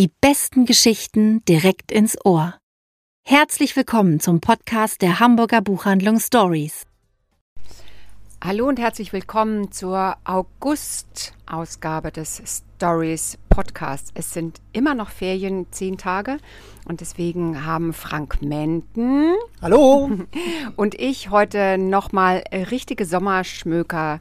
Die besten Geschichten direkt ins Ohr. Herzlich willkommen zum Podcast der Hamburger Buchhandlung Stories. Hallo und herzlich willkommen zur August-Ausgabe des Stories Podcasts. Es sind immer noch Ferien, zehn Tage, und deswegen haben Frank Menten Hallo und ich heute nochmal richtige Sommerschmöker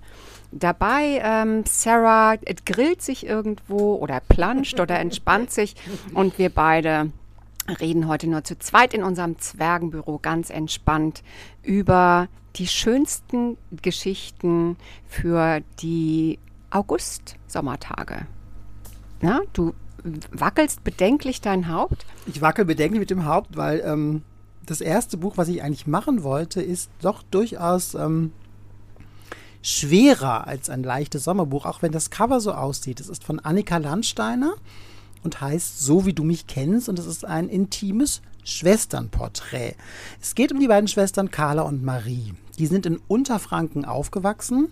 dabei. Ähm, Sarah grillt sich irgendwo oder planscht oder entspannt sich und wir beide reden heute nur zu zweit in unserem Zwergenbüro ganz entspannt über die schönsten Geschichten für die August-Sommertage. Na, du wackelst bedenklich dein Haupt? Ich wackel bedenklich mit dem Haupt, weil ähm, das erste Buch, was ich eigentlich machen wollte, ist doch durchaus ähm, schwerer als ein leichtes Sommerbuch, auch wenn das Cover so aussieht. Es ist von Annika Landsteiner und heißt So wie du mich kennst und es ist ein intimes Schwesternporträt. Es geht um die beiden Schwestern Carla und Marie. Die sind in Unterfranken aufgewachsen.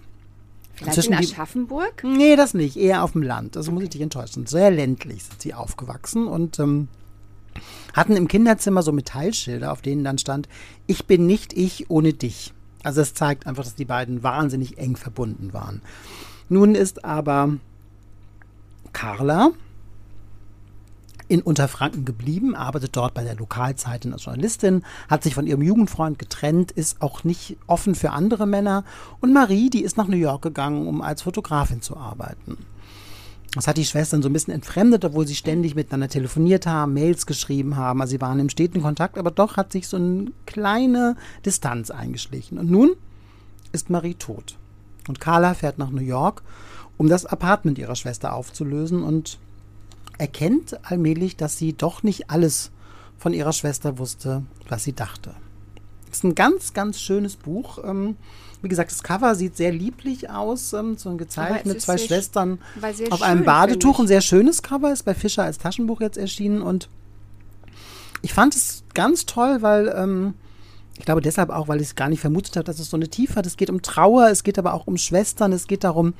Vielleicht in Aschaffenburg? Die, nee, das nicht. Eher auf dem Land. Also muss ich dich enttäuschen. Sehr ländlich sind sie aufgewachsen und ähm, hatten im Kinderzimmer so Metallschilder, auf denen dann stand, ich bin nicht ich ohne dich. Also es zeigt einfach, dass die beiden wahnsinnig eng verbunden waren. Nun ist aber Carla in Unterfranken geblieben, arbeitet dort bei der Lokalzeitung als Journalistin, hat sich von ihrem Jugendfreund getrennt, ist auch nicht offen für andere Männer. Und Marie, die ist nach New York gegangen, um als Fotografin zu arbeiten. Das hat die Schwestern so ein bisschen entfremdet, obwohl sie ständig miteinander telefoniert haben, Mails geschrieben haben. Also sie waren im steten Kontakt, aber doch hat sich so eine kleine Distanz eingeschlichen. Und nun ist Marie tot. Und Carla fährt nach New York, um das Apartment ihrer Schwester aufzulösen und erkennt allmählich, dass sie doch nicht alles von ihrer Schwester wusste, was sie dachte. Es ist ein ganz, ganz schönes Buch. Ähm, wie gesagt, das Cover sieht sehr lieblich aus, ähm, so gezeigt mit zwei Schwestern auf einem Badetuch. Ein sehr schönes Cover ist bei Fischer als Taschenbuch jetzt erschienen und ich fand es ganz toll, weil ähm, ich glaube deshalb auch, weil ich es gar nicht vermutet habe, dass es so eine Tiefe hat. Es geht um Trauer, es geht aber auch um Schwestern, es geht darum,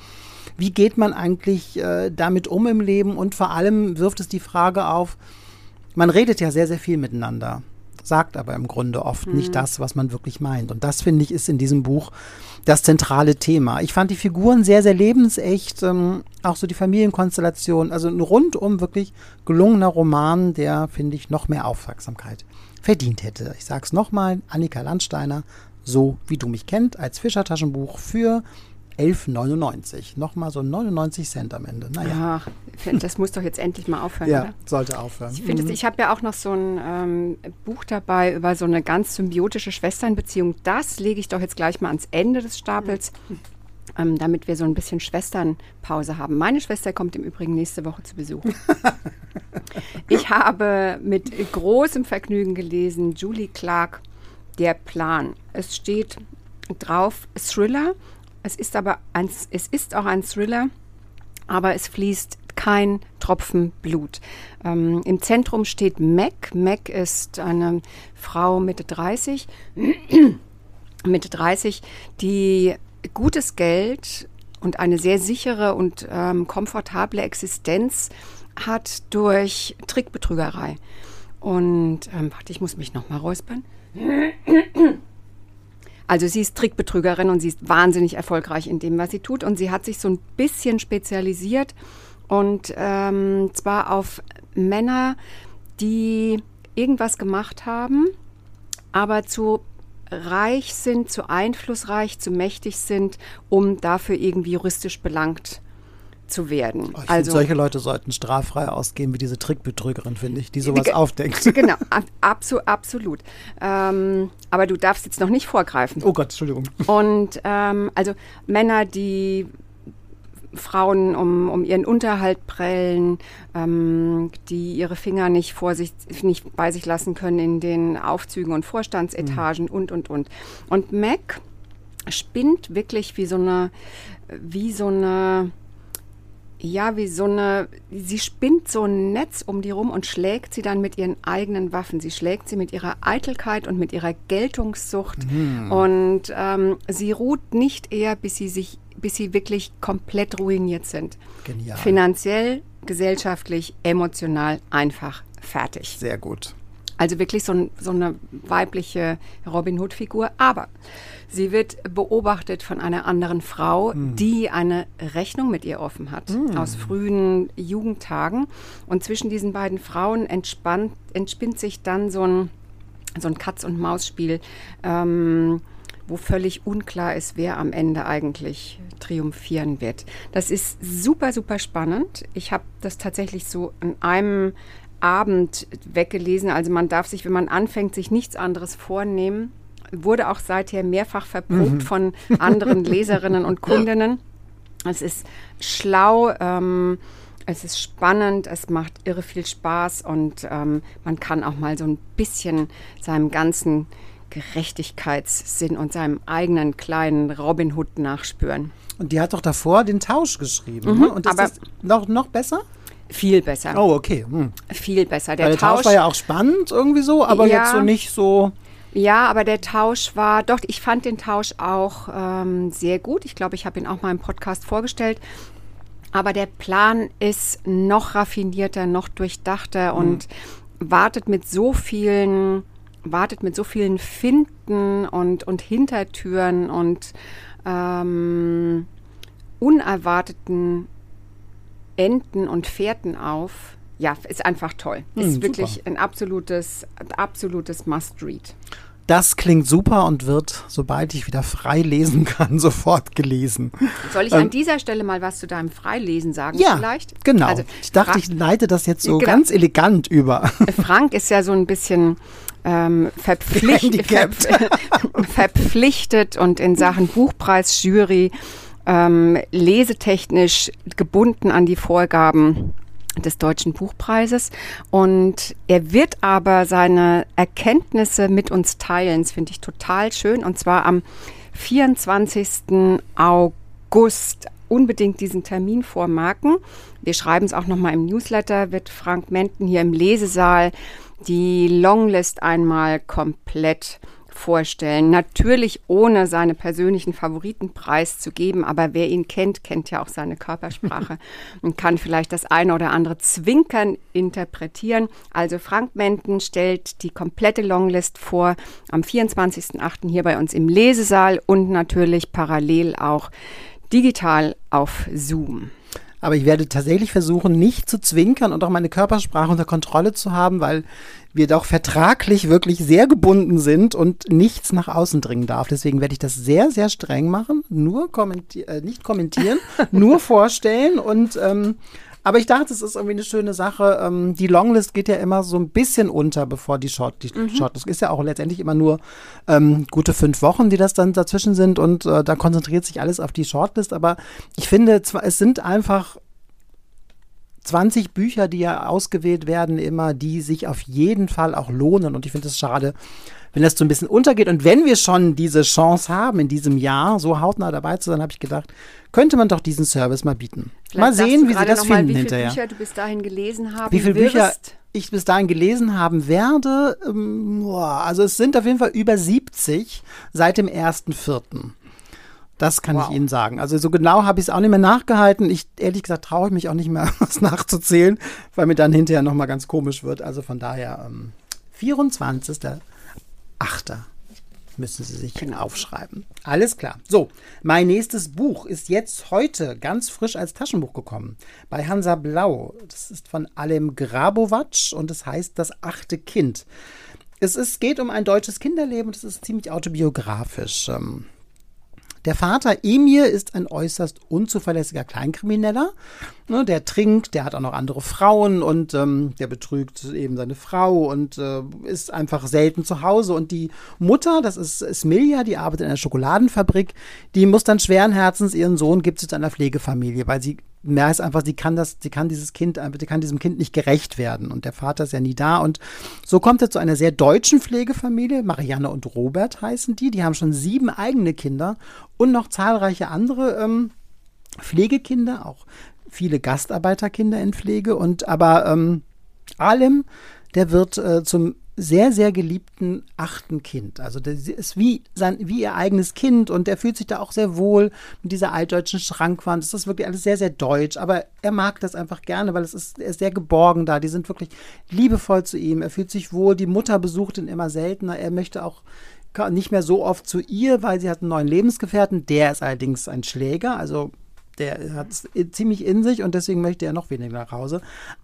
wie geht man eigentlich äh, damit um im Leben und vor allem wirft es die Frage auf, man redet ja sehr, sehr viel miteinander, sagt aber im Grunde oft mhm. nicht das, was man wirklich meint. Und das, finde ich, ist in diesem Buch das zentrale Thema. Ich fand die Figuren sehr, sehr lebensecht, ähm, auch so die Familienkonstellation, also ein rundum wirklich gelungener Roman, der, finde ich, noch mehr Aufmerksamkeit verdient hätte. Ich sage es nochmal, Annika Landsteiner, so wie du mich kennt, als Fischertaschenbuch für 11,99. Nochmal so 99 Cent am Ende. Naja. Ach, das muss doch jetzt endlich mal aufhören, ja, oder? sollte aufhören. Ich, mhm. ich habe ja auch noch so ein ähm, Buch dabei über so eine ganz symbiotische Schwesternbeziehung. Das lege ich doch jetzt gleich mal ans Ende des Stapels. Ähm, damit wir so ein bisschen Schwesternpause haben. Meine Schwester kommt im Übrigen nächste Woche zu Besuch. ich habe mit großem Vergnügen gelesen Julie Clark, Der Plan. Es steht drauf Thriller es ist aber ein, es ist auch ein Thriller, aber es fließt kein Tropfen Blut. Ähm, Im Zentrum steht Mac. Mac ist eine Frau Mitte 30, Mitte 30, die gutes Geld und eine sehr sichere und ähm, komfortable Existenz hat durch Trickbetrügerei. Und ähm, warte, ich muss mich noch mal räuspern. Also sie ist Trickbetrügerin und sie ist wahnsinnig erfolgreich in dem, was sie tut. Und sie hat sich so ein bisschen spezialisiert und ähm, zwar auf Männer, die irgendwas gemacht haben, aber zu reich sind, zu einflussreich, zu mächtig sind, um dafür irgendwie juristisch belangt zu werden. Oh, also solche Leute sollten straffrei ausgehen wie diese Trickbetrügerin, finde ich, die sowas aufdenkt. Genau, abso, absolut. Ähm, aber du darfst jetzt noch nicht vorgreifen. Oh Gott, Entschuldigung. Und ähm, also Männer, die Frauen um, um ihren Unterhalt prellen, ähm, die ihre Finger nicht vor sich, nicht bei sich lassen können in den Aufzügen und Vorstandsetagen mhm. und und und. Und Mac spinnt wirklich wie so eine, wie so eine ja, wie so eine, sie spinnt so ein Netz um die rum und schlägt sie dann mit ihren eigenen Waffen. Sie schlägt sie mit ihrer Eitelkeit und mit ihrer Geltungssucht. Mhm. Und ähm, sie ruht nicht eher, bis sie sich, bis sie wirklich komplett ruiniert sind. Genial. Finanziell gesellschaftlich, emotional einfach fertig. Sehr gut. Also wirklich so, ein, so eine weibliche Robin Hood-Figur. Aber sie wird beobachtet von einer anderen Frau, Hm. die eine Rechnung mit ihr offen hat aus frühen Jugendtagen. Und zwischen diesen beiden Frauen entspannt, entspinnt sich dann so ein, so ein Katz-und-Maus-Spiel. Ähm, wo völlig unklar ist, wer am Ende eigentlich triumphieren wird. Das ist super, super spannend. Ich habe das tatsächlich so an einem Abend weggelesen. Also man darf sich, wenn man anfängt, sich nichts anderes vornehmen. Wurde auch seither mehrfach verprobt von anderen Leserinnen und Kundinnen. Es ist schlau, ähm, es ist spannend, es macht irre viel Spaß und ähm, man kann auch mal so ein bisschen seinem ganzen Gerechtigkeitssinn und seinem eigenen kleinen Robin Hood nachspüren. Und die hat doch davor den Tausch geschrieben. ne? Und ist Mhm, aber- das noch, noch besser? Viel besser. Oh, okay. Hm. Viel besser. Der, der Tausch, Tausch, war ja auch spannend irgendwie so, aber Ja. jetzt so nicht so. Ja, aber der Tausch war, doch, ich fand den Tausch auch ähm, sehr gut. Ich glaube, ich habe ihn auch mal im Podcast vorgestellt. Aber der Plan ist noch raffinierter, noch durchdachter und wartet mit so vielen, wartet mit so vielen Finden und, und Hintertüren und ähm, unerwarteten Enden und Fährten auf. Ja, ist einfach toll. Hm, Ist super. wirklich ein absolutes, absolutes Must-Read. Das klingt super und wird, sobald ich wieder frei lesen kann, sofort gelesen. Soll ich an dieser Stelle mal was zu deinem Freilesen sagen Ja, vielleicht? genau. Also, ich dachte, Fra- ich leite das jetzt so Genau. ganz elegant über. Frank ist ja so ein bisschen ähm, verpflicht, verpflichtet und in Sachen Buchpreisjury ähm, lesetechnisch gebunden an die Vorgaben des Deutschen Buchpreises. Und er wird aber seine Erkenntnisse mit uns teilen. Das finde ich total schön. Und zwar am 24. August. Unbedingt diesen Termin vormarken. Wir schreiben es auch nochmal im Newsletter, wird Frank Menten hier im Lesesaal die Longlist einmal komplett vorstellen. Natürlich ohne seine persönlichen Favoriten preiszugeben, aber wer ihn kennt, kennt ja auch seine Körpersprache und kann vielleicht das eine oder andere Zwinkern interpretieren. Also Frank Menten stellt die komplette Longlist vor am 24.08. hier bei uns im Lesesaal und natürlich parallel auch digital auf Zoom. Aber ich werde tatsächlich versuchen, nicht zu zwinkern und auch meine Körpersprache unter Kontrolle zu haben, weil wir doch vertraglich wirklich sehr gebunden sind und nichts nach außen dringen darf. Deswegen werde ich das sehr, sehr streng machen. Nur kommenti äh, nicht kommentieren, nur vorstellen und ähm, aber ich dachte, es ist irgendwie eine schöne Sache. Ähm, die Longlist geht ja immer so ein bisschen unter, bevor die Short, die Shortlist ist ja auch letztendlich immer nur ähm, gute fünf Wochen, die das dann dazwischen sind und äh, da konzentriert sich alles auf die Shortlist. Aber ich finde, es sind einfach 20 Bücher, die ja ausgewählt werden, immer, die sich auf jeden Fall auch lohnen. Und ich finde es schade, wenn das so ein bisschen untergeht. Und wenn wir schon diese Chance haben, in diesem Jahr so hautnah dabei zu sein, habe ich gedacht, könnte man doch diesen Service mal bieten. mal Vielleicht sagst sehen, wie sie das noch mal, finden wie viele hinterher. Bücher du bis dahin gelesen haben Wie viele Bücher ich bis dahin gelesen haben werde, ähm, also es sind auf jeden Fall über 70 seit dem 1.4. Das kann Wow. ich Ihnen sagen. Also so genau habe ich es auch nicht mehr nachgehalten. Ich ehrlich gesagt traue ich mich auch nicht mehr, was nachzuzählen, weil mir dann hinterher nochmal ganz komisch wird. Also von daher ähm, 24.8. müssen Sie sich Genau. aufschreiben. Alles klar. So, mein nächstes Buch ist jetzt heute ganz frisch als Taschenbuch gekommen. Bei Hansa Blau. Das ist von Alem Grabowatsch und es heißt Das achte Kind. Es ist, geht um ein deutsches Kinderleben und es ist ziemlich autobiografisch. Ähm, der Vater Emir ist ein äußerst unzuverlässiger Kleinkrimineller. Ne, der trinkt, der hat auch noch andere Frauen und ähm, der betrügt eben seine Frau und äh, ist einfach selten zu Hause. Und die Mutter, das ist Smilja, die arbeitet in einer Schokoladenfabrik, die muss dann schweren Herzens ihren Sohn gibt zu einer Pflegefamilie, weil sie merkt einfach, sie kann das, sie kann dieses Kind, sie kann diesem Kind nicht gerecht werden. Und der Vater ist ja nie da. Und so kommt er zu einer sehr deutschen Pflegefamilie. Marianne und Robert heißen die. Die haben schon sieben eigene Kinder und noch zahlreiche andere ähm, Pflegekinder, auch viele Gastarbeiterkinder in Pflege. Und aber ähm, Alem, der wird äh, zum sehr, sehr geliebten achten Kind. Also das ist wie, sein, wie ihr eigenes Kind und er fühlt sich da auch sehr wohl mit dieser altdeutschen Schrankwand. Das ist wirklich alles sehr, sehr deutsch, aber er mag das einfach gerne, weil es ist, er ist sehr geborgen da. Die sind wirklich liebevoll zu ihm. Er fühlt sich wohl. Die Mutter besucht ihn immer seltener. Er möchte auch nicht mehr so oft zu ihr, weil sie hat einen neuen Lebensgefährten. Der ist allerdings ein Schläger, also der hat es ziemlich in sich und deswegen möchte er noch weniger nach Hause.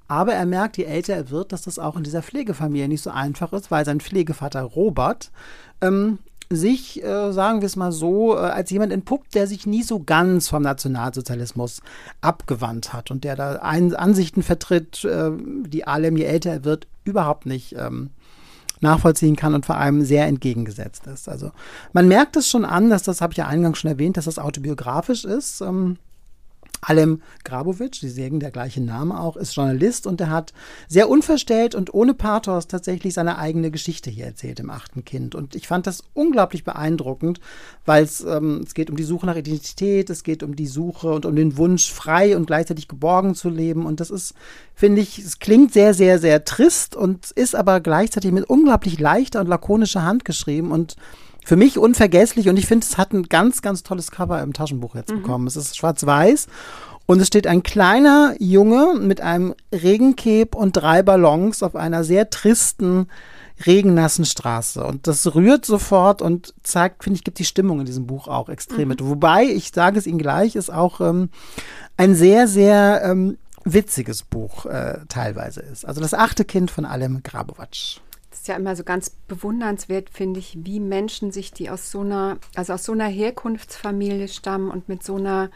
Aber er merkt, je älter er wird, dass das auch in dieser Pflegefamilie nicht so einfach ist, weil sein Pflegevater Robert ähm, sich, äh, sagen wir es mal so, äh, als jemand entpuppt, der sich nie so ganz vom Nationalsozialismus abgewandt hat und der da ein, Ansichten vertritt, äh, die allem, je älter er wird, überhaupt nicht ähm, nachvollziehen kann und vor allem sehr entgegengesetzt ist. Also man merkt es schon an, dass das, habe ich ja eingangs schon erwähnt, dass das autobiografisch ist. Ähm, Alem Grabovic, die sägen der gleiche Name auch, ist Journalist und er hat sehr unverstellt und ohne Pathos tatsächlich seine eigene Geschichte hier erzählt im achten Kind. Und ich fand das unglaublich beeindruckend, weil es, ähm, es geht um die Suche nach Identität, es geht um die Suche und um den Wunsch, frei und gleichzeitig geborgen zu leben. Und das ist, finde ich, es klingt sehr, sehr, sehr trist und ist aber gleichzeitig mit unglaublich leichter und lakonischer Hand geschrieben und für mich unvergesslich und ich finde, es hat ein ganz, ganz tolles Cover im Taschenbuch jetzt mhm. bekommen. Es ist schwarz-weiß und es steht ein kleiner Junge mit einem Regenkeb und drei Ballons auf einer sehr tristen, regennassen Straße. Und das rührt sofort und zeigt, finde ich, gibt die Stimmung in diesem Buch auch extrem mhm. mit. Wobei, ich sage es Ihnen gleich, ist auch ähm, ein sehr, sehr ähm, witziges Buch äh, teilweise ist. Also das achte Kind von Alem Grabovac ist ja immer so ganz bewundernswert, finde ich, wie Menschen sich, die aus so einer, also aus so einer Herkunftsfamilie stammen und mit so einer,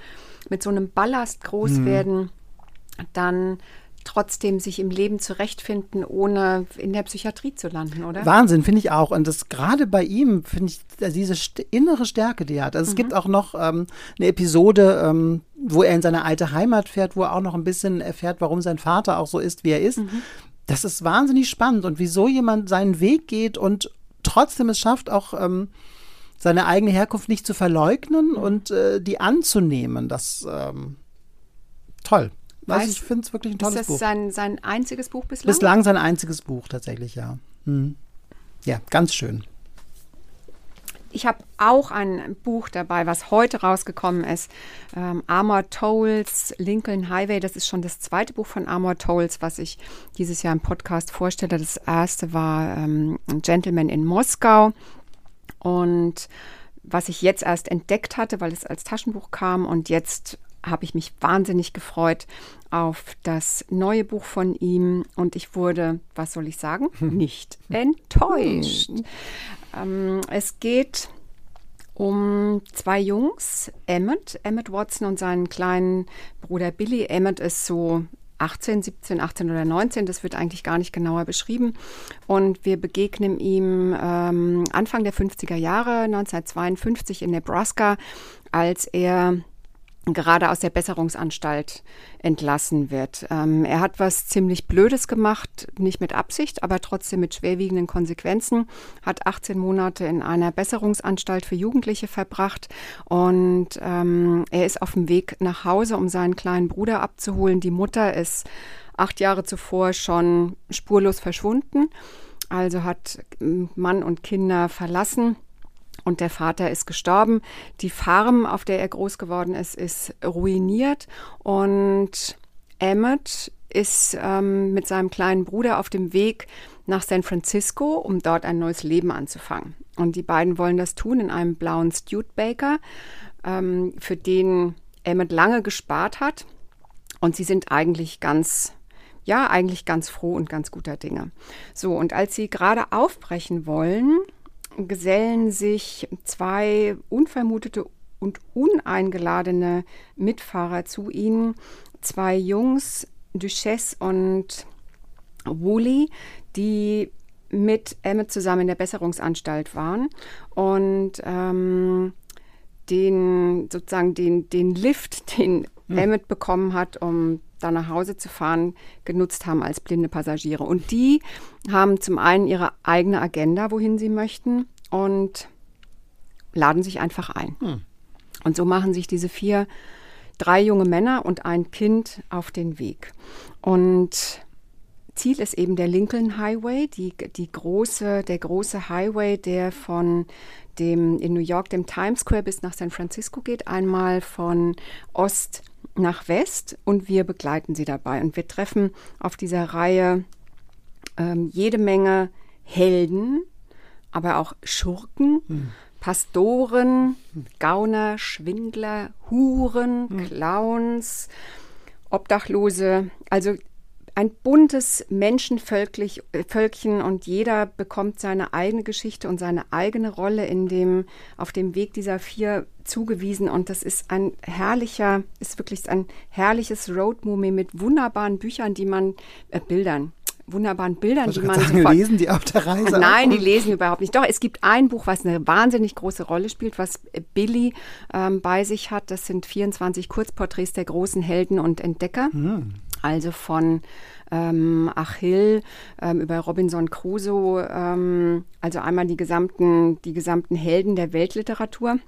mit so einem Ballast groß mhm. werden, dann trotzdem sich im Leben zurechtfinden, ohne in der Psychiatrie zu landen, oder? Wahnsinn, finde ich auch. Und das gerade bei ihm, finde ich, diese st innere Stärke, die er hat. Also mhm. es gibt auch noch ähm, eine Episode, ähm, wo er in seine alte Heimat fährt, wo er auch noch ein bisschen erfährt, warum sein Vater auch so ist, wie er ist. Mhm. Das ist wahnsinnig spannend und wieso jemand seinen Weg geht und trotzdem es schafft, auch ähm, seine eigene Herkunft nicht zu verleugnen mhm. und äh, die anzunehmen. Das ähm, toll. Also ich finde es wirklich ein tolles Buch. Ist das Buch. Sein, sein einziges Buch bislang? Bislang sein einziges Buch tatsächlich, ja. Hm. Ja, ganz schön. Ich habe auch ein Buch dabei, was heute rausgekommen ist. Ähm, Armor Tolls, Lincoln Highway. Das ist schon das zweite Buch von Armor Tolls, was ich dieses Jahr im Podcast vorstelle. Das erste war ähm, Gentleman in Moskau. Und was ich jetzt erst entdeckt hatte, weil es als Taschenbuch kam und jetzt habe ich mich wahnsinnig gefreut auf das neue Buch von ihm und ich wurde, was soll ich sagen, nicht enttäuscht. Ähm, es geht um zwei Jungs, Emmett, Emmett Watson und seinen kleinen Bruder Billy. Emmett ist so 18, 17, 18 oder 19, das wird eigentlich gar nicht genauer beschrieben. Und wir begegnen ihm ähm, Anfang der 50er Jahre, 1952 in Nebraska, als er gerade aus der Besserungsanstalt entlassen wird. Ähm, er hat was ziemlich Blödes gemacht, nicht mit Absicht, aber trotzdem mit schwerwiegenden Konsequenzen, hat 18 Monate in einer Besserungsanstalt für Jugendliche verbracht und ähm, er ist auf dem Weg nach Hause, um seinen kleinen Bruder abzuholen. Die Mutter ist acht Jahre zuvor schon spurlos verschwunden, also hat Mann und Kinder verlassen und der Vater ist gestorben. Die Farm, auf der er groß geworden ist, ist ruiniert und Emmett ist ähm, mit seinem kleinen Bruder auf dem Weg nach San Francisco, um dort ein neues Leben anzufangen. Und die beiden wollen das tun in einem blauen Studebaker, ähm, für den Emmett lange gespart hat. Und sie sind eigentlich ganz, ja, eigentlich ganz froh und ganz guter Dinge. So, und als sie gerade aufbrechen wollen, gesellen sich zwei unvermutete und uneingeladene Mitfahrer zu ihnen. Zwei Jungs, Duchesse und Woolley, die mit Emmett zusammen in der Besserungsanstalt waren und ähm, den sozusagen den, den Lift, den hm. Emmett bekommen hat, um da nach Hause zu fahren, genutzt haben als blinde Passagiere. Und die haben zum einen ihre eigene Agenda, wohin sie möchten, und laden sich einfach ein. Hm. Und so machen sich diese vier, drei junge Männer und ein Kind auf den Weg. Und Ziel ist eben der Lincoln Highway, die, die große, der große Highway, der von dem in New York, dem Times Square bis nach San Francisco geht, einmal von Ost nach West und wir begleiten sie dabei. Und wir treffen auf dieser Reihe ähm, jede Menge Helden, aber auch Schurken, hm. Pastoren, Gauner, Schwindler, Huren, hm. Clowns, Obdachlose. Also ein buntes Menschenvölkchen und jeder bekommt seine eigene Geschichte und seine eigene Rolle in dem, auf dem Weg dieser vier zugewiesen. Und das ist ein herrlicher, ist wirklich ein herrliches Roadmovie mit wunderbaren Büchern, die man, äh, Bildern, wunderbaren Bildern, die man sagen, sofort, lesen die auf der Reise? Nein, die lesen überhaupt nicht. Doch, es gibt ein Buch, was eine wahnsinnig große Rolle spielt, was Billy ähm, bei sich hat. Das sind 24 Kurzporträts der großen Helden und Entdecker. Hm. Also von ähm, Achill ähm, über Robinson Crusoe, ähm, also einmal die gesamten, die gesamten Helden der Weltliteratur.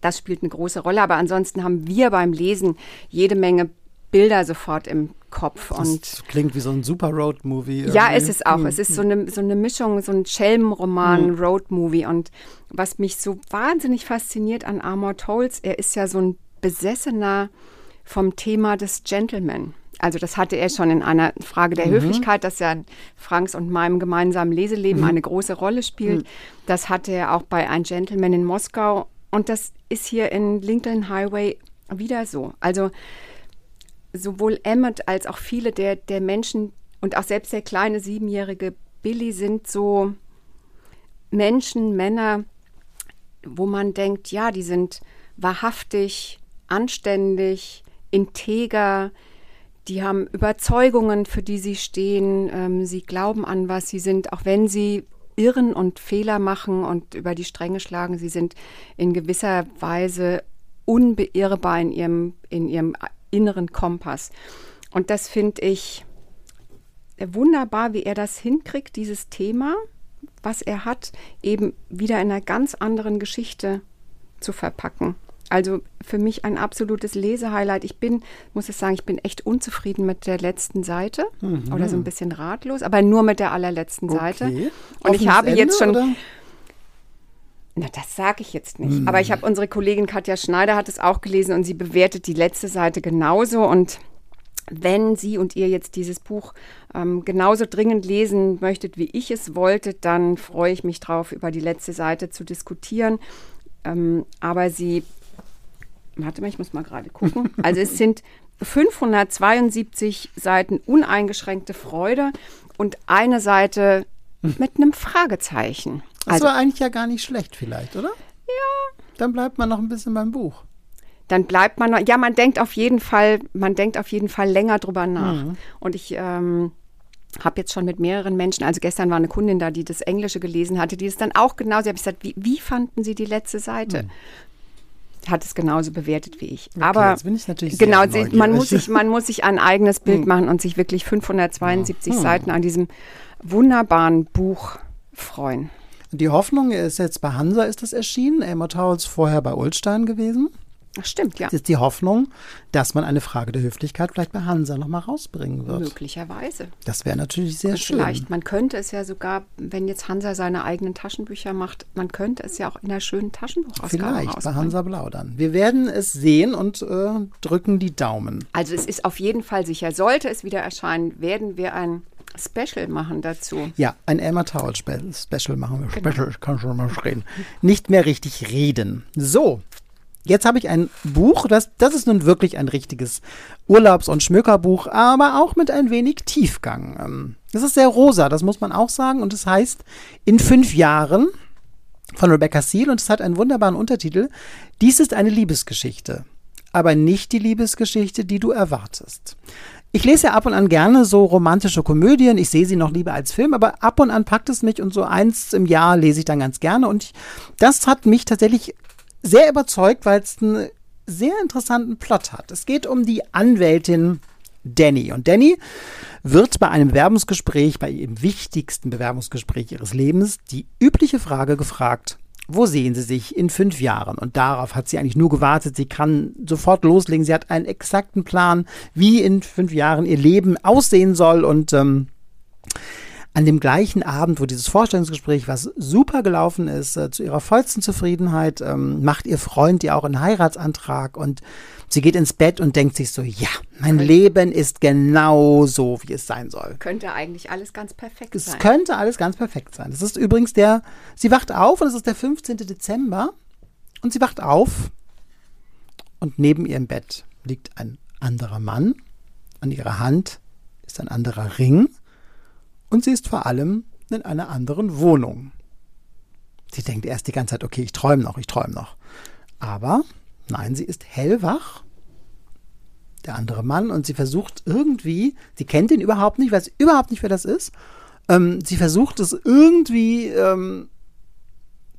Das spielt eine große Rolle, aber ansonsten haben wir beim Lesen jede Menge Bilder sofort im Kopf. Das und klingt wie so ein super Road-Movie. Ja, ist es auch. Mhm. Es ist so eine, so eine Mischung, so ein Schelmenroman, mhm. Road-Movie. Und was mich so wahnsinnig fasziniert an Armor Tolls, er ist ja so ein Besessener vom Thema des Gentleman. Also das hatte er schon in einer Frage der mhm. Höflichkeit, dass ja Franks und meinem gemeinsamen Leseleben mhm. eine große Rolle spielt. Mhm. Das hatte er auch bei Ein Gentleman in Moskau. Und das ist hier in Lincoln Highway wieder so. Also sowohl Emmett als auch viele der, der Menschen und auch selbst der kleine siebenjährige Billy sind so Menschen, Männer, wo man denkt, ja, die sind wahrhaftig, anständig, integer, die haben Überzeugungen, für die sie stehen. Ähm, sie glauben an was sie sind, auch wenn sie irren und Fehler machen und über die Stränge schlagen. Sie sind in gewisser Weise unbeirrbar in ihrem, in ihrem inneren Kompass. Und das finde ich wunderbar, wie er das hinkriegt, dieses Thema, was er hat, eben wieder in einer ganz anderen Geschichte zu verpacken. Also für mich ein absolutes Lesehighlight. Ich bin, muss ich sagen, ich bin echt unzufrieden mit der letzten Seite mhm. oder so ein bisschen ratlos, aber nur mit der allerletzten okay. Seite. Und Offenes ich habe Ende, jetzt schon. Oder? Na, das sage ich jetzt nicht. Mhm. Aber ich habe unsere Kollegin Katja Schneider hat es auch gelesen und sie bewertet die letzte Seite genauso. Und wenn Sie und ihr jetzt dieses Buch ähm, genauso dringend lesen möchtet, wie ich es wollte, dann freue ich mich drauf, über die letzte Seite zu diskutieren. Ähm, aber sie warte mal, ich muss mal gerade gucken. Also es sind 572 Seiten uneingeschränkte Freude und eine Seite mit einem Fragezeichen. Das also, war eigentlich ja gar nicht schlecht vielleicht, oder? Ja. Dann bleibt man noch ein bisschen beim Buch. Dann bleibt man noch, ja, man denkt auf jeden Fall, man denkt auf jeden Fall länger drüber nach. Mhm. Und ich ähm, habe jetzt schon mit mehreren Menschen, also gestern war eine Kundin da, die das Englische gelesen hatte, die es dann auch genauso, habe ich gesagt, wie, wie fanden Sie die letzte Seite? Mhm hat es genauso bewertet wie ich. Okay, Aber jetzt bin ich natürlich genau, man muss sich, man muss sich ein eigenes Bild hm. machen und sich wirklich 572 ja. hm. Seiten an diesem wunderbaren Buch freuen. Die Hoffnung ist jetzt bei Hansa ist das erschienen. Elmar Towles vorher bei Ulstein gewesen. Das stimmt, ja. Das ist die Hoffnung, dass man eine Frage der Höflichkeit vielleicht bei Hansa nochmal rausbringen wird. Möglicherweise. Das wäre natürlich sehr Und schön. Vielleicht, man könnte es ja sogar, wenn jetzt Hansa seine eigenen Taschenbücher macht, man könnte es ja auch in einer schönen Taschenbuchausgabe Vielleicht bei Hansa Blau dann. Wir werden es sehen und äh, drücken die Daumen. Also es ist auf jeden Fall sicher. Sollte es wieder erscheinen, werden wir ein Special machen dazu. Ja, ein Elmar Taul Special machen wir. Genau. Special, ich kann schon mal reden. Nicht mehr richtig reden. So, Jetzt habe ich ein Buch, das, das ist nun wirklich ein richtiges Urlaubs- und Schmökerbuch, aber auch mit ein wenig Tiefgang. Ähm, das ist sehr rosa, das muss man auch sagen. Und es das heißt In fünf Jahren von Rebecca Seal und es hat einen wunderbaren Untertitel. Dies ist eine Liebesgeschichte, aber nicht die Liebesgeschichte, die du erwartest. Ich lese ja ab und an gerne so romantische Komödien. Ich sehe sie noch lieber als Film, aber ab und an packt es mich und so eins im Jahr lese ich dann ganz gerne. Und ich, das hat mich tatsächlich sehr überzeugt, weil es einen sehr interessanten Plot hat. Es geht um die Anwältin Danny. Und Danny wird bei einem Bewerbungsgespräch, bei ihrem wichtigsten Bewerbungsgespräch ihres Lebens, die übliche Frage gefragt, wo sehen Sie sich in fünf Jahren? Und darauf hat sie eigentlich nur gewartet. Sie kann sofort loslegen. Sie hat einen exakten Plan, wie in fünf Jahren ihr Leben aussehen soll. Und ähm, an dem gleichen Abend, wo dieses Vorstellungsgespräch, was super gelaufen ist, äh, zu ihrer vollsten Zufriedenheit, ähm, macht ihr Freund ihr auch einen Heiratsantrag und sie geht ins Bett und denkt sich so, ja, mein Leben ist genau so, wie es sein soll. Könnte eigentlich alles ganz perfekt Es sein. könnte alles ganz perfekt sein. Das ist übrigens der, sie wacht auf und es ist der 15. Dezember und sie wacht auf und neben ihrem Bett liegt ein anderer Mann. An ihrer Hand ist ein anderer Ring und sie ist vor allem in einer anderen Wohnung. Sie denkt erst die ganze Zeit, okay, ich träume noch, ich träume noch. Aber nein, sie ist hellwach, der andere Mann, und sie versucht irgendwie, sie kennt ihn überhaupt nicht, weiß überhaupt nicht, wer das ist. Ähm, sie versucht es irgendwie ähm,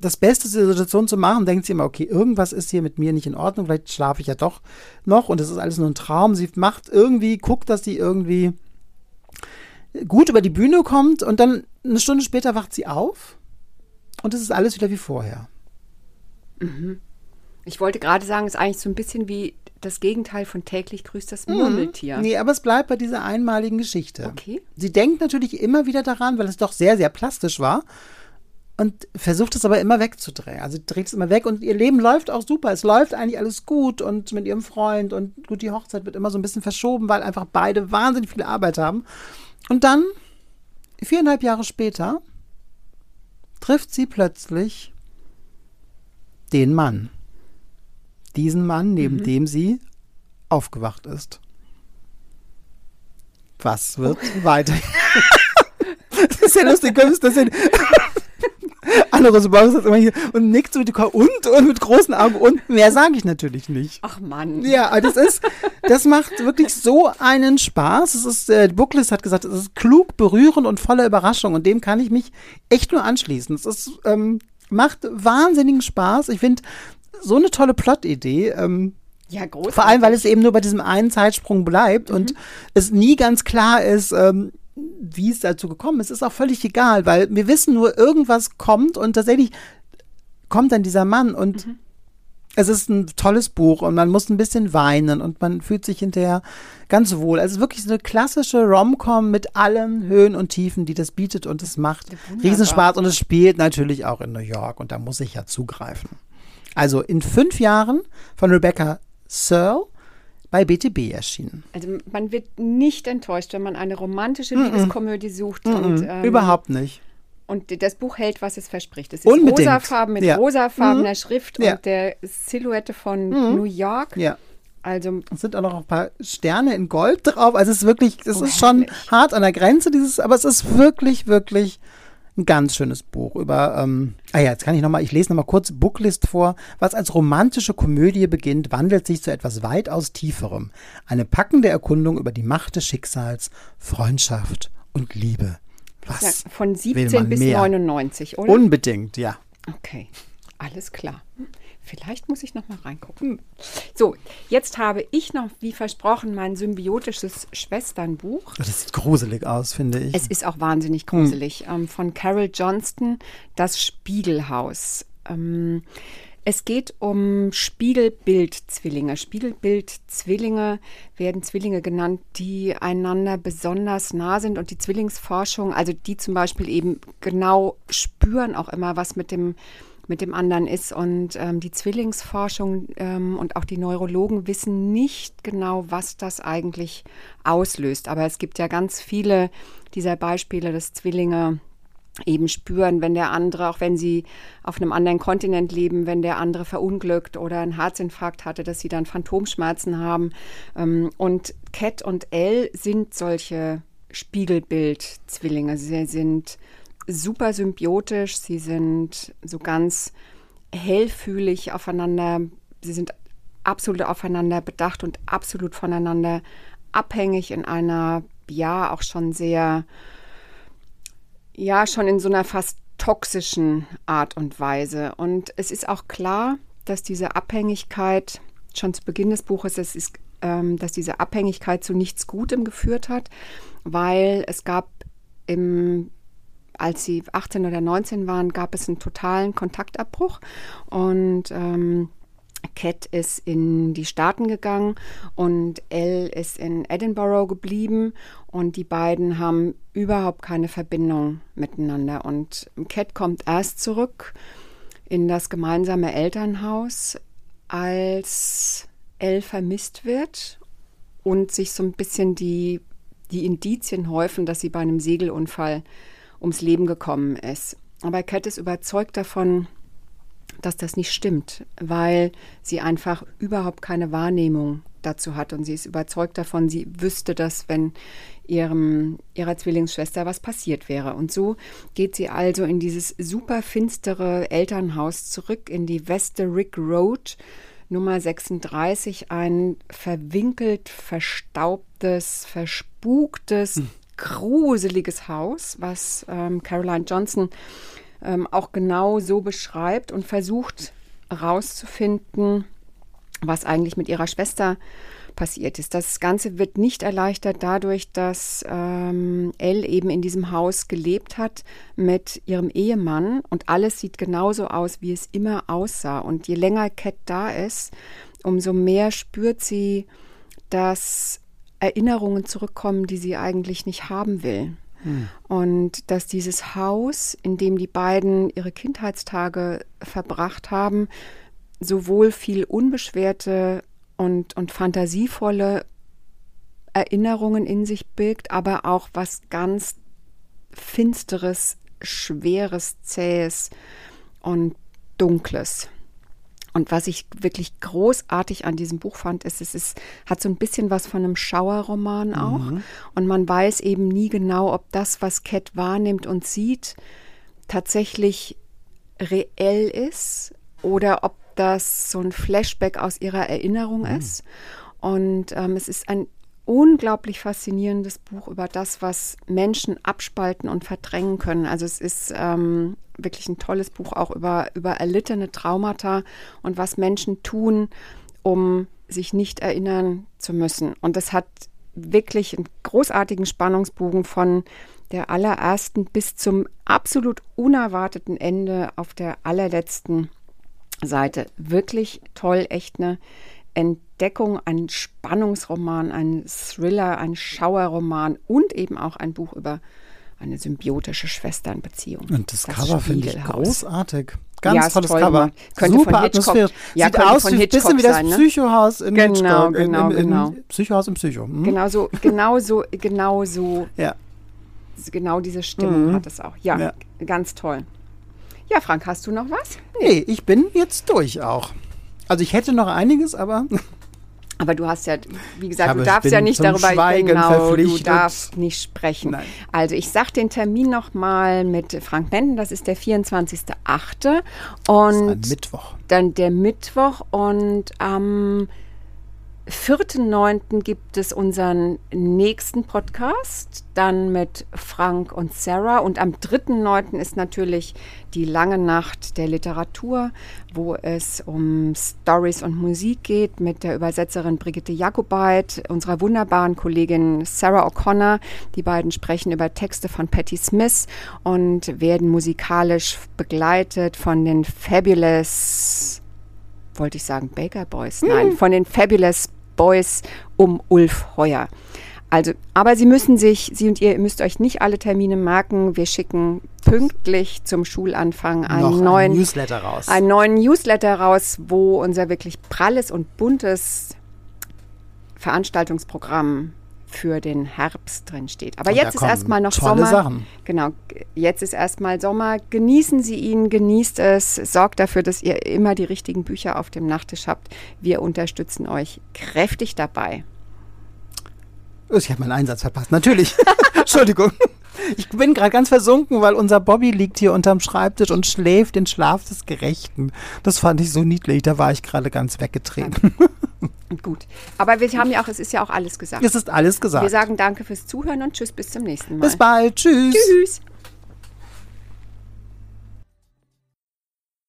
das Beste der Situation zu machen, denkt sie immer, okay, irgendwas ist hier mit mir nicht in Ordnung, vielleicht schlafe ich ja doch noch und es ist alles nur ein Traum. Sie macht irgendwie, guckt, dass sie irgendwie gut über die Bühne kommt und dann eine Stunde später wacht sie auf und es ist alles wieder wie vorher. Ich wollte gerade sagen, es ist eigentlich so ein bisschen wie das Gegenteil von täglich grüßt das Murmeltier. Mhm. Nee, aber es bleibt bei dieser einmaligen Geschichte. Okay. Sie denkt natürlich immer wieder daran, weil es doch sehr, sehr plastisch war. Und versucht es aber immer wegzudrehen. Also dreht es immer weg und ihr Leben läuft auch super. Es läuft eigentlich alles gut und mit ihrem Freund und gut, die Hochzeit wird immer so ein bisschen verschoben, weil einfach beide wahnsinnig viel Arbeit haben. Und dann, viereinhalb Jahre später, trifft sie plötzlich den Mann. Diesen Mann, neben dem sie aufgewacht ist. Was wird weiter? das ist ja lustig, könntest das Anne-Rose Bauer ist immer hier und nickt so mit, dem Kopf und, und mit großen Augen und mehr sage ich natürlich nicht. Ach Mann. Ja, das ist, das macht wirklich so einen Spaß. Es ist, äh, Booklist hat gesagt, es ist klug, berührend und voller Überraschung und dem kann ich mich echt nur anschließen. Es ist, ähm, macht wahnsinnigen Spaß. Ich finde, so eine tolle Plot-Idee. Ähm, Ja, großartig. vor allem, weil es eben nur bei diesem einen Zeitsprung bleibt und es nie ganz klar ist, ähm, wie es dazu gekommen ist. Ist auch völlig egal, weil wir wissen nur, irgendwas kommt und tatsächlich kommt dann dieser Mann und es ist ein tolles Buch und man muss ein bisschen weinen und man fühlt sich hinterher ganz wohl. Also wirklich so eine klassische Rom-Com mit allen Höhen und Tiefen, die das bietet und es macht. Riesenspaß und es spielt natürlich auch in New York und da muss ich ja zugreifen. Also in fünf Jahren von Rebecca Searle bei BTB erschienen. Also man wird nicht enttäuscht, wenn man eine romantische Liebeskomödie sucht. Und, ähm, Überhaupt nicht. Und das Buch hält, was es verspricht. Es ist Unbedingt. rosafarben mit Ja. rosafarbener Schrift Ja. und der Silhouette von New York. Ja. Also Es sind auch noch ein paar Sterne in Gold drauf. Also es ist wirklich, es Oh, ist schon hart an der Grenze, dieses, aber es ist wirklich, wirklich ein ganz schönes Buch über, ähm, ah ja, jetzt kann ich nochmal, ich lese nochmal kurz Booklist vor. Was als romantische Komödie beginnt, wandelt sich zu etwas weitaus Tieferem. Eine packende Erkundung über die Macht des Schicksals, Freundschaft und Liebe. ja, Was? von will 17 man bis mehr? 99, oder? Unbedingt, ja. Okay, alles klar. Vielleicht muss ich noch mal reingucken. So, jetzt habe ich noch, wie versprochen, mein symbiotisches Schwesternbuch. Das sieht gruselig aus, finde ich. Es ist auch wahnsinnig gruselig. Ähm, von Carol Johnston, Das Spiegelhaus. Ähm, es geht um Spiegelbildzwillinge. Spiegelbildzwillinge werden Zwillinge genannt, die einander besonders nah sind und die Zwillingsforschung, also die zum Beispiel eben genau spüren auch immer, was mit dem mit dem anderen ist. Und ähm, die Zwillingsforschung ähm, und auch die Neurologen wissen nicht genau, was das eigentlich auslöst. Aber es gibt ja ganz viele dieser Beispiele, dass Zwillinge eben spüren, wenn der andere, auch wenn sie auf einem anderen Kontinent leben, wenn der andere verunglückt oder einen Herzinfarkt hatte, dass sie dann Phantomschmerzen haben. Ähm, Und Cat und Elle sind solche Spiegelbild-Zwillinge. Sie sind super symbiotisch, sie sind so ganz hellfühlig aufeinander, sie sind absolut aufeinander bedacht und absolut voneinander abhängig in einer, ja, auch schon sehr, ja, schon in so einer fast toxischen Art und Weise. Und es ist auch klar, dass diese Abhängigkeit, schon zu Beginn des Buches, es ist, ähm, dass diese Abhängigkeit zu nichts Gutem geführt hat, weil es gab im als sie 18 oder 19 waren, gab es einen totalen Kontaktabbruch und ähm, Cat ist in die Staaten gegangen und Elle ist in Edinburgh geblieben und die beiden haben überhaupt keine Verbindung miteinander. Und Cat kommt erst zurück in das gemeinsame Elternhaus, als Elle vermisst wird und sich so ein bisschen die, die Indizien häufen, dass sie bei einem Segelunfall ums Leben gekommen ist. Aber Cat ist überzeugt davon, dass das nicht stimmt, weil sie einfach überhaupt keine Wahrnehmung dazu hat. Und sie ist überzeugt davon, sie wüsste das, wenn ihrem, ihrer Zwillingsschwester was passiert wäre. Und so geht sie also in dieses super finstere Elternhaus zurück, in die Westerick Road, Nummer 36, ein verwinkelt, verstaubtes, verspuktes, hm. Gruseliges Haus, was ähm, Caroline Johnson ähm, auch genau so beschreibt und versucht herauszufinden, was eigentlich mit ihrer Schwester passiert ist. Das Ganze wird nicht erleichtert dadurch, dass ähm, Elle eben in diesem Haus gelebt hat mit ihrem Ehemann und alles sieht genauso aus, wie es immer aussah. Und je länger Cat da ist, umso mehr spürt sie, dass Erinnerungen zurückkommen, die sie eigentlich nicht haben will. Hm. Und dass dieses Haus, in dem die beiden ihre Kindheitstage verbracht haben, sowohl viel unbeschwerte und, und fantasievolle Erinnerungen in sich birgt, aber auch was ganz Finsteres, Schweres, Zähes und Dunkles. Und was ich wirklich großartig an diesem Buch fand, ist, es ist, hat so ein bisschen was von einem Schauerroman auch. Mhm. Und man weiß eben nie genau, ob das, was Cat wahrnimmt und sieht, tatsächlich reell ist oder ob das so ein Flashback aus ihrer Erinnerung mhm. ist. Und ähm, es ist ein unglaublich faszinierendes Buch über das, was Menschen abspalten und verdrängen können. Also es ist ähm, wirklich ein tolles Buch auch über, über erlittene Traumata und was Menschen tun, um sich nicht erinnern zu müssen. Und das hat wirklich einen großartigen Spannungsbogen von der allerersten bis zum absolut unerwarteten Ende auf der allerletzten Seite. Wirklich toll, echt eine Entdeckung, ein Spannungsroman, ein Thriller, ein Schauerroman und eben auch ein Buch über eine symbiotische Schwesternbeziehung. Und das, das Cover finde ich großartig. Ganz ja, tolles toll Cover. Könnte Super Atmosphäre. Ja, Sieht aus wie ein bisschen wie das sein, ne? Psychohaus in genau, Hitchcock. Genau, in, in, in, genau. Psychohaus im Psycho. Hm? Genau so, genau so, genau so. ja. Genau diese Stimmung Mhm. hat es auch. Ja, Ja. ganz toll. Ja, Frank, hast du noch was? Nee, ich bin jetzt durch auch. Also ich hätte noch einiges, aber Aber du hast ja, wie gesagt, Aber du darfst ja nicht darüber Schweigen genau, du darfst nicht sprechen. Nein. Also ich sag den Termin nochmal mit Frank Menden, das ist der 24.8. das ist Und ein Mittwoch. dann der Mittwoch und am 4.9. gibt es unseren nächsten Podcast, dann mit Frank und Sarah. Und am 3.9. ist natürlich die lange Nacht der Literatur, wo es um Stories und Musik geht mit der Übersetzerin Brigitte Jakobait, unserer wunderbaren Kollegin Sarah O'Connor. Die beiden sprechen über Texte von Patti Smith und werden musikalisch begleitet von den Fabulous wollte ich sagen Baker Boys, nein, von den Fabulous Boys um Ulf Heuer. Also, aber Sie müssen sich, Sie und ihr müsst euch nicht alle Termine merken. Wir schicken pünktlich zum Schulanfang einen noch neuen, ein Newsletter raus. einen neuen Newsletter raus, wo unser wirklich pralles und buntes Veranstaltungsprogramm für den Herbst drin steht. Aber Und jetzt ist erstmal noch Sommer. Sachen. Genau, jetzt ist erstmal Sommer. Genießen Sie ihn, genießt es, sorgt dafür, dass ihr immer die richtigen Bücher auf dem Nachttisch habt. Wir unterstützen euch kräftig dabei. Ich habe meinen Einsatz verpasst. Natürlich. Entschuldigung. Ich bin gerade ganz versunken, weil unser Bobby liegt hier unterm Schreibtisch und schläft den Schlaf des Gerechten. Das fand ich so niedlich. Da war ich gerade ganz weggetreten. Gut. Aber wir haben ja auch, es ist ja auch alles gesagt. Es ist alles gesagt. Wir sagen danke fürs Zuhören und tschüss bis zum nächsten Mal. Bis bald. Tschüss. Tschüss.